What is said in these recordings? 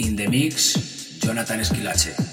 In the mix, Jonathan Esquilache.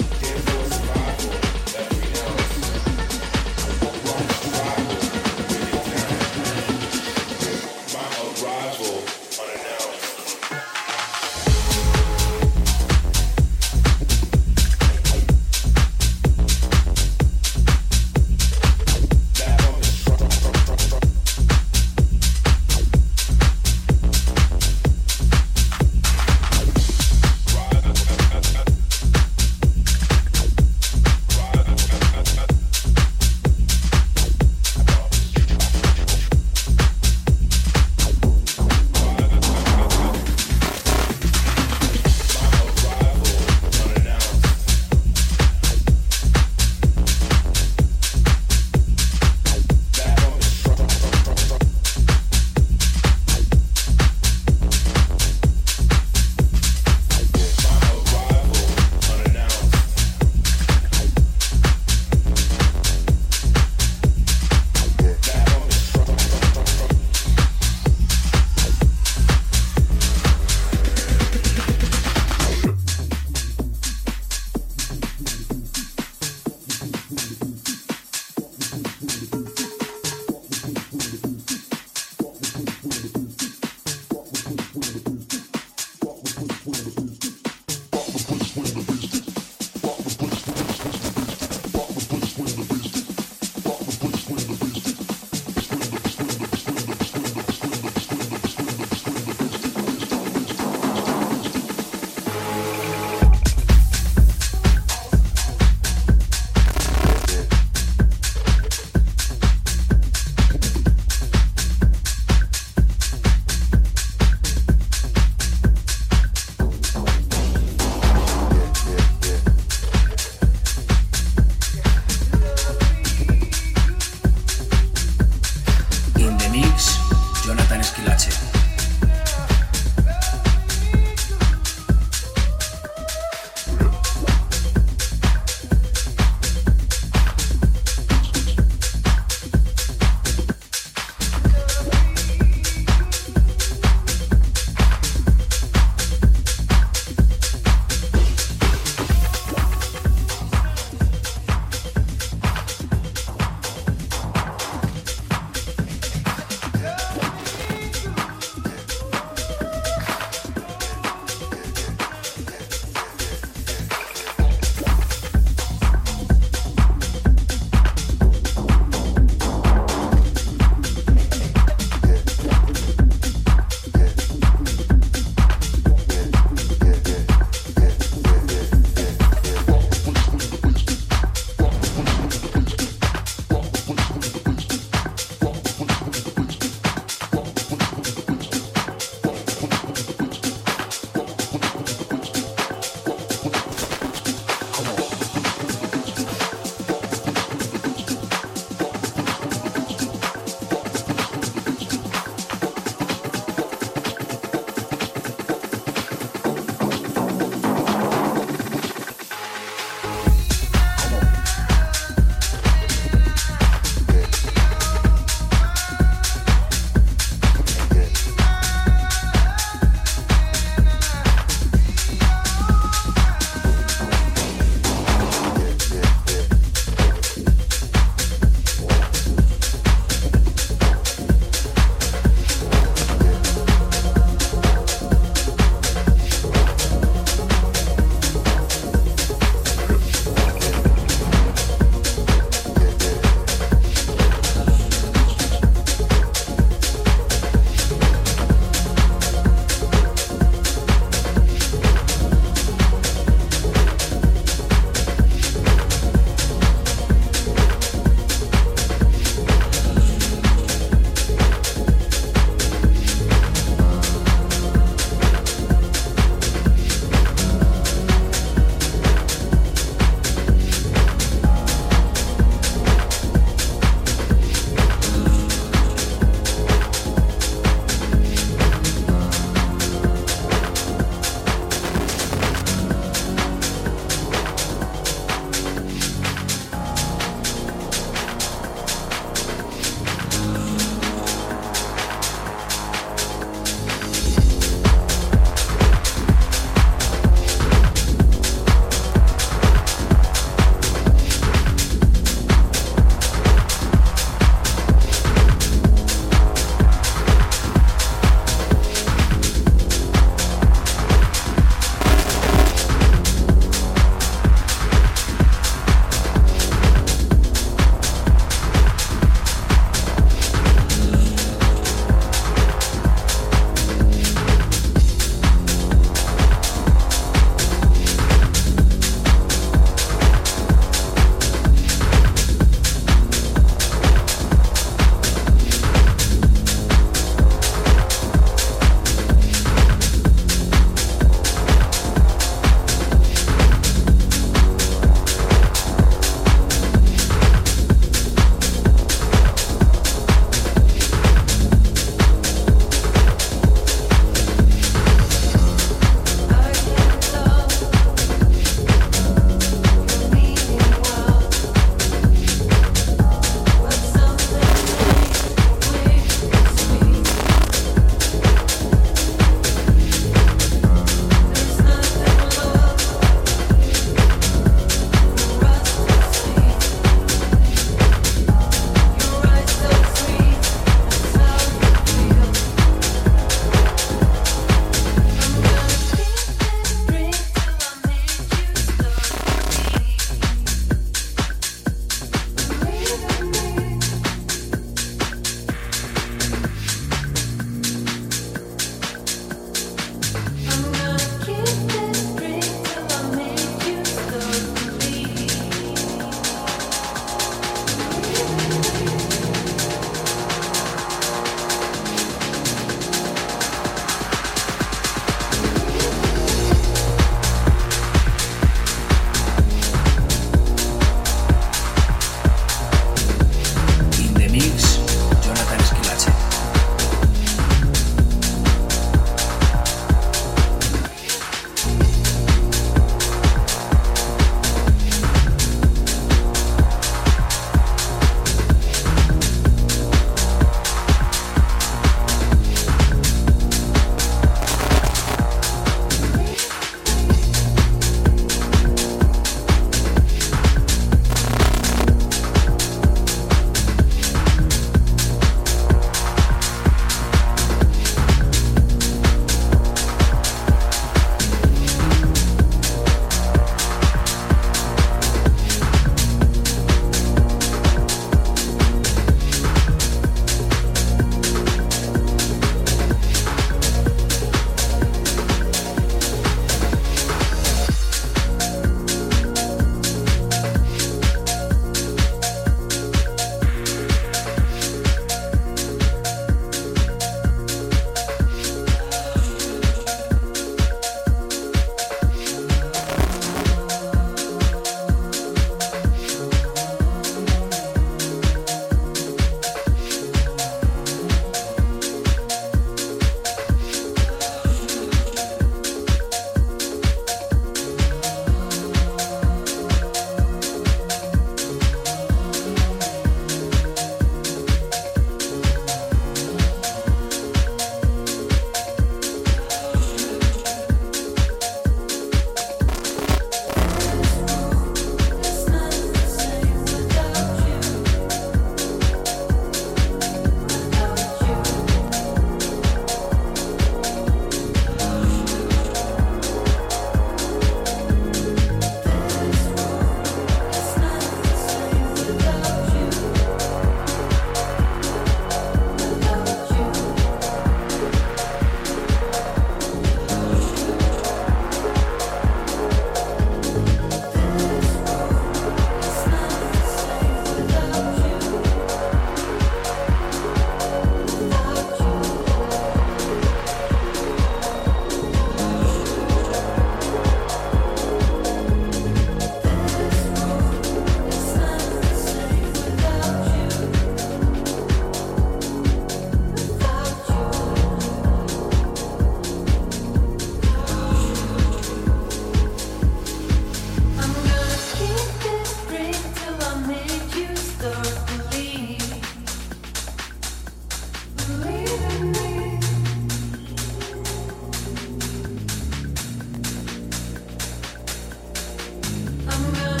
hunger.